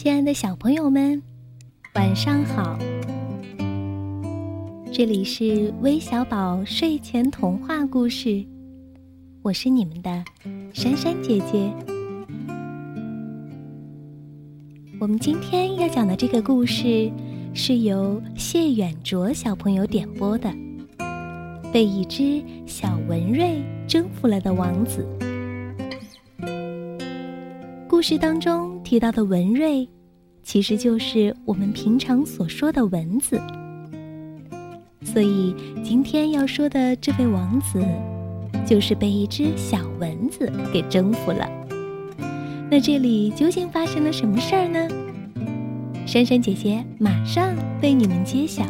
亲爱的小朋友们，晚上好！这里是微小宝睡前童话故事，我是你们的珊珊姐姐。我们今天要讲的这个故事是由谢远卓小朋友点播的，《被一只小文瑞征服了的王子》。故事当中提到的文瑞，其实就是我们平常所说的蚊子。所以今天要说的这位王子，就是被一只小蚊子给征服了。那这里究竟发生了什么事儿呢？珊珊姐姐马上为你们揭晓。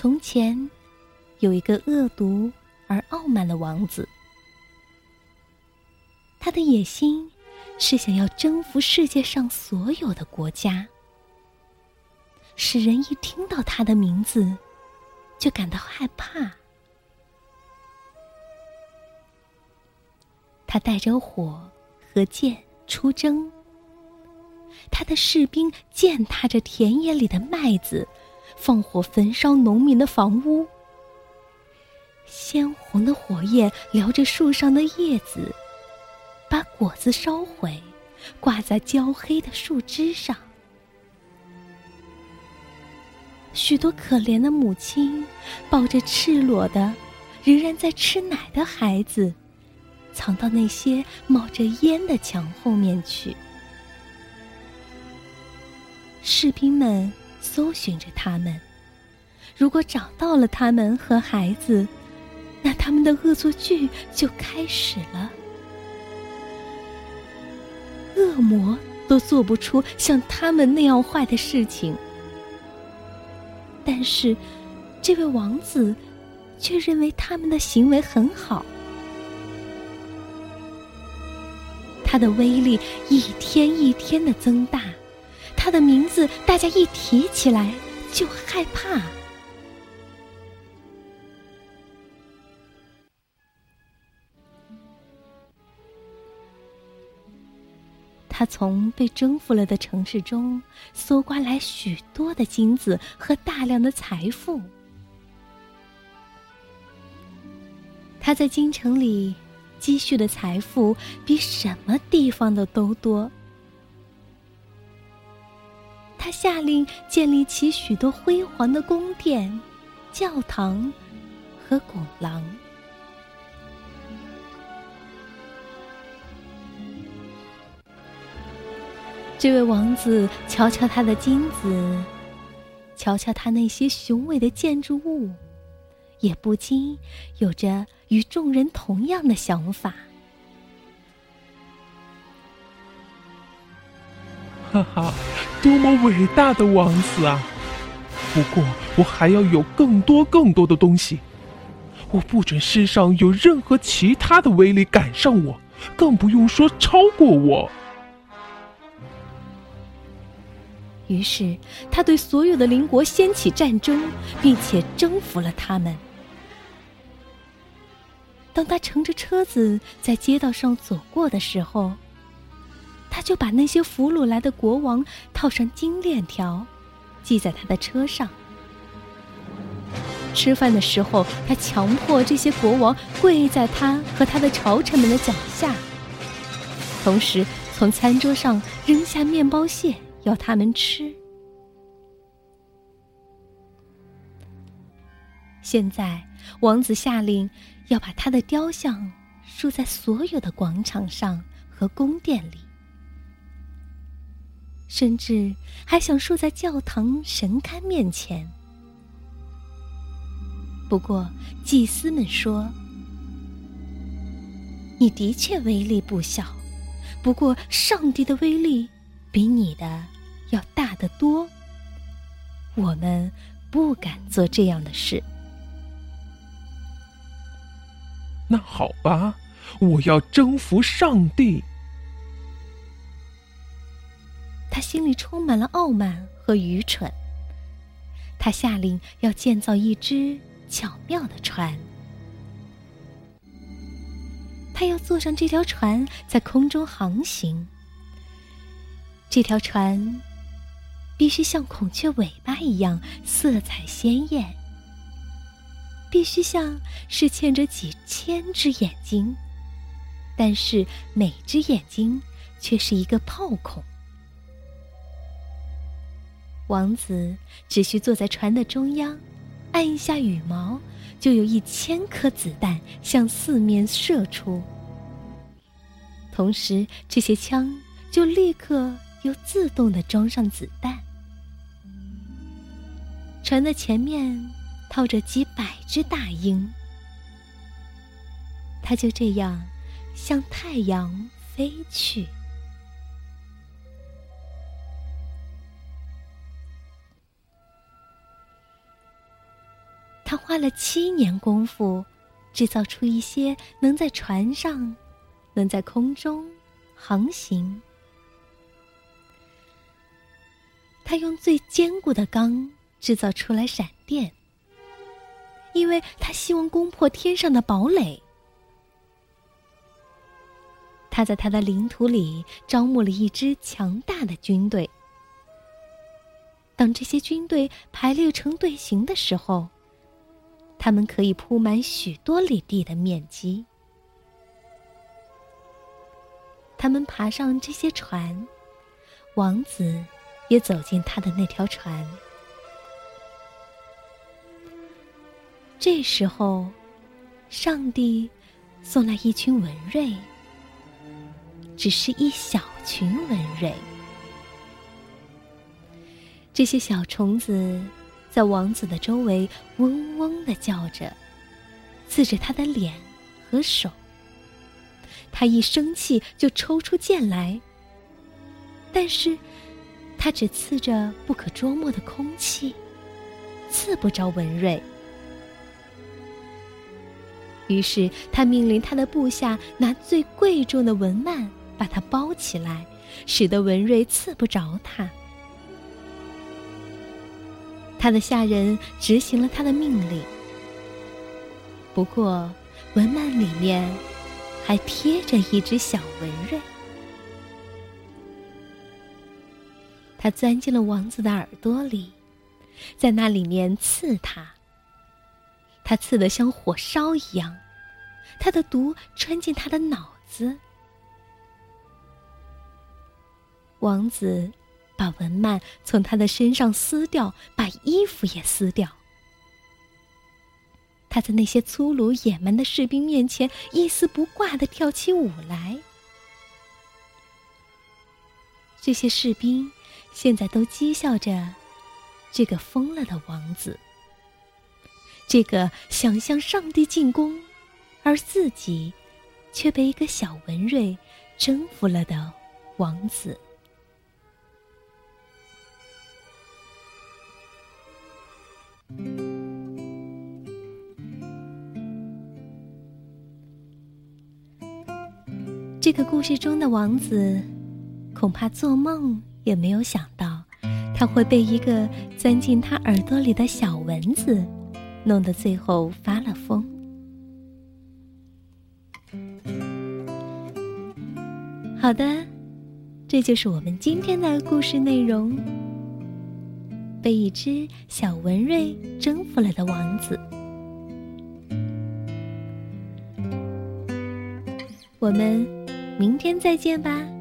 从前，有一个恶毒而傲慢的王子，他的野心是想要征服世界上所有的国家，使人一听到他的名字就感到害怕。他带着火和剑出征，他的士兵践踏着田野里的麦子。放火焚烧农民的房屋，鲜红的火焰燎着树上的叶子，把果子烧毁，挂在焦黑的树枝上。许多可怜的母亲抱着赤裸的、仍然在吃奶的孩子，藏到那些冒着烟的墙后面去。士兵们。搜寻着他们，如果找到了他们和孩子，那他们的恶作剧就开始了。恶魔都做不出像他们那样坏的事情，但是这位王子却认为他们的行为很好。他的威力一天一天的增大。他的名字，大家一提起来就害怕。他从被征服了的城市中搜刮来许多的金子和大量的财富。他在京城里积蓄的财富比什么地方的都多。下令建立起许多辉煌的宫殿、教堂和拱廊。这位王子瞧瞧他的金子，瞧瞧他那些雄伟的建筑物，也不禁有着与众人同样的想法。哈哈，多么伟大的王子啊！不过我还要有更多更多的东西，我不准世上有任何其他的威力赶上我，更不用说超过我。于是，他对所有的邻国掀起战争，并且征服了他们。当他乘着车子在街道上走过的时候，他就把那些俘虏来的国王套上金链条，系在他的车上。吃饭的时候，他强迫这些国王跪在他和他的朝臣们的脚下，同时从餐桌上扔下面包屑要他们吃。现在，王子下令要把他的雕像竖在所有的广场上和宫殿里。甚至还想竖在教堂神龛面前。不过，祭司们说：“你的确威力不小，不过上帝的威力比你的要大得多。我们不敢做这样的事。”那好吧，我要征服上帝。他心里充满了傲慢和愚蠢。他下令要建造一只巧妙的船。他要坐上这条船，在空中航行。这条船必须像孔雀尾巴一样色彩鲜艳，必须像是嵌着几千只眼睛，但是每只眼睛却是一个炮孔。王子只需坐在船的中央，按一下羽毛，就有一千颗子弹向四面射出。同时，这些枪就立刻又自动的装上子弹。船的前面套着几百只大鹰，它就这样向太阳飞去。花了七年功夫，制造出一些能在船上、能在空中航行。他用最坚固的钢制造出来闪电，因为他希望攻破天上的堡垒。他在他的领土里招募了一支强大的军队。当这些军队排列成队形的时候，他们可以铺满许多里地的面积。他们爬上这些船，王子也走进他的那条船。这时候，上帝送来一群文瑞，只是一小群文瑞。这些小虫子。在王子的周围嗡嗡的叫着，刺着他的脸和手。他一生气就抽出剑来，但是，他只刺着不可捉摸的空气，刺不着文瑞。于是他命令他的部下拿最贵重的文幔把它包起来，使得文瑞刺不着他。他的下人执行了他的命令，不过文幔里面还贴着一只小文瑞。他钻进了王子的耳朵里，在那里面刺他。他刺得像火烧一样，他的毒穿进他的脑子。王子。把文曼从他的身上撕掉，把衣服也撕掉。他在那些粗鲁野蛮的士兵面前一丝不挂的跳起舞来。这些士兵现在都讥笑着这个疯了的王子，这个想向上帝进攻，而自己却被一个小文瑞征服了的王子。个故事中的王子，恐怕做梦也没有想到，他会被一个钻进他耳朵里的小蚊子弄得最后发了疯。好的，这就是我们今天的故事内容：被一只小文瑞征服了的王子。我们。明天再见吧。